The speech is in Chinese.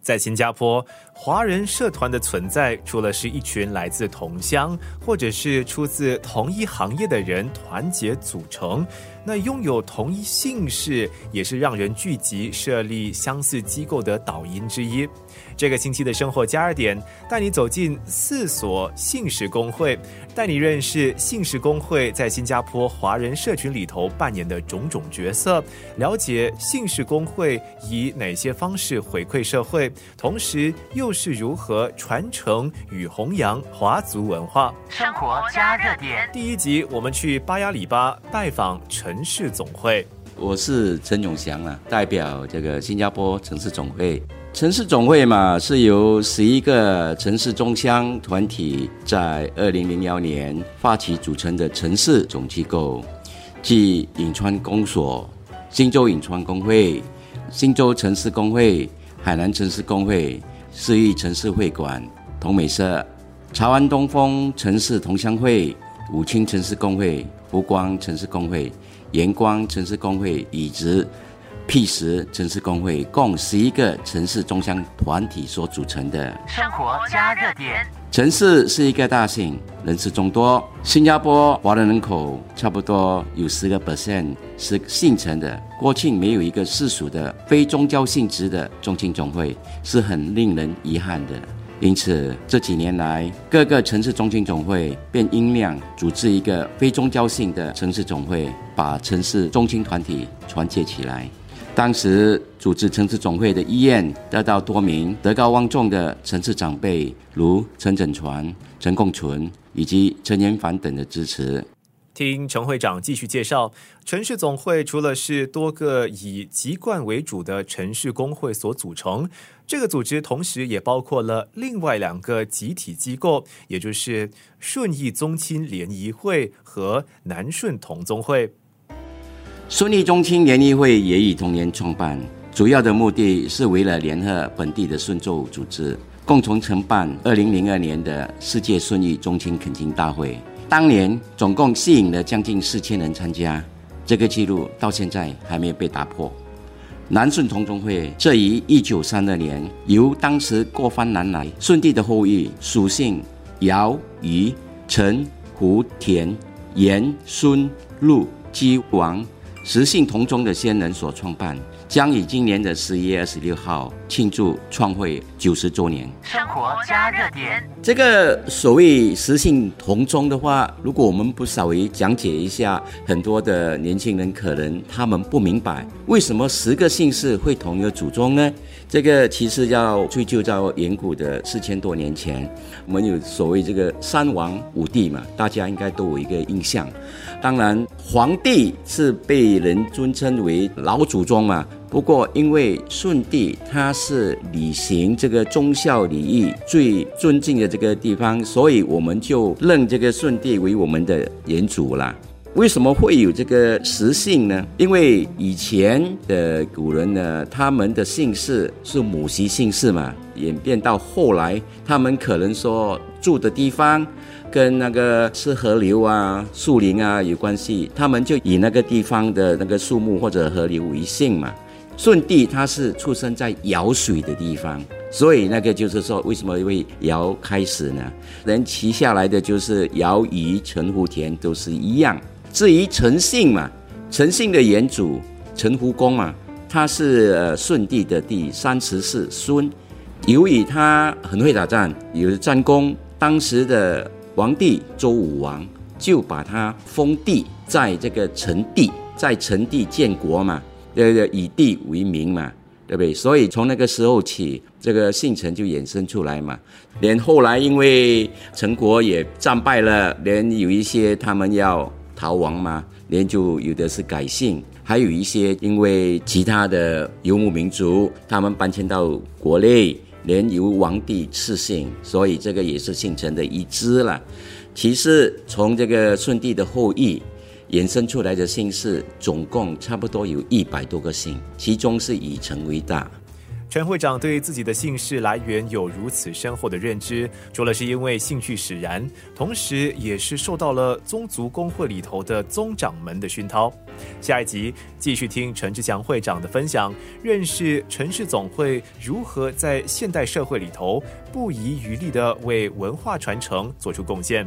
在新加坡，华人社团的存在，除了是一群来自同乡或者是出自同一行业的人团结组成，那拥有同一姓氏，也是让人聚集设立相似机构的导因之一。这个星期的生活加热点，带你走进四所姓氏工会，带你认识姓氏工会在新加坡华人社群里头扮演的种种角色，了解姓氏工会以哪些方式回馈社会，同时又是如何传承与弘扬华族文化。生活加热点第一集，我们去巴雅里巴拜访城市总会。我是陈永祥啊，代表这个新加坡城市总会。城市总会嘛，是由十一个城市中乡团体在二零零幺年发起组成的城市总机构，即颍川公所、新州颍川工会、新州城市工会、海南城市工会、市域城市会馆、同美社、潮安东风城市同乡会、武清城市工会、湖光城市工会、盐光城市工会，以及。P 十城市工会共十一个城市中乡团体所组成的。生活加热点。城市是一个大姓，人士众多。新加坡华人人口差不多有十个 percent 是姓陈的。国庆没有一个世俗的非宗教性质的中青总会，是很令人遗憾的。因此这几年来，各个城市中青总会便音量组织一个非宗教性的城市总会，把城市中青团体团结起来。当时组织城市总会的医院得到多名德高望重的城市长辈，如陈振传、陈共存以及陈延凡等的支持。听陈会长继续介绍，城市总会除了是多个以籍贯为主的城市工会所组成，这个组织同时也包括了另外两个集体机构，也就是顺义宗亲联谊会和南顺同宗会。顺利中青联谊会也于同年创办，主要的目的是为了联合本地的顺州组织，共同承办二零零二年的世界顺利中青恳亲大会。当年总共吸引了将近四千人参加，这个记录到现在还没有被打破。南顺同宗会这于一九三二年由当时过番南来顺帝的后裔属姓姚、余、陈、胡、田、严、孙、陆、姬、王。实姓同宗的先人所创办，将以今年的十一月二十六号庆祝创会九十周年。生活加热点，这个所谓实姓同宗的话，如果我们不稍微讲解一下，很多的年轻人可能他们不明白，为什么十个姓氏会同一个祖宗呢？这个其实要追究到远古的四千多年前，我们有所谓这个三王五帝嘛，大家应该都有一个印象。当然，皇帝是被人尊称为老祖宗嘛。不过，因为舜帝他是履行这个忠孝礼义最尊敬的这个地方，所以我们就认这个舜帝为我们的元祖了。为什么会有这个实姓呢？因为以前的古人呢，他们的姓氏是母系姓氏嘛，演变到后来，他们可能说住的地方跟那个是河流啊、树林啊有关系，他们就以那个地方的那个树木或者河流为姓嘛。舜帝他是出生在尧水的地方，所以那个就是说，为什么会尧开始呢？人骑下来的就是尧、禹、陈、胡、田都是一样。至于陈姓嘛，陈姓的元祖陈胡公嘛，他是呃舜帝的第三十四孙。由于他很会打仗，有战功，当时的皇帝周武王就把他封地在这个陈地，在陈地建国嘛，呃以地为名嘛，对不对？所以从那个时候起，这个姓陈就衍生出来嘛。连后来因为陈国也战败了，连有一些他们要。逃亡嘛，连就有的是改姓，还有一些因为其他的游牧民族，他们搬迁到国内，连由王帝赐姓，所以这个也是姓陈的一支了。其实从这个舜帝的后裔衍生出来的姓氏，总共差不多有一百多个姓，其中是以陈为大。陈会长对自己的姓氏来源有如此深厚的认知，除了是因为兴趣使然，同时也是受到了宗族公会里头的宗长们的熏陶。下一集继续听陈志强会长的分享，认识陈氏总会如何在现代社会里头不遗余力的为文化传承做出贡献。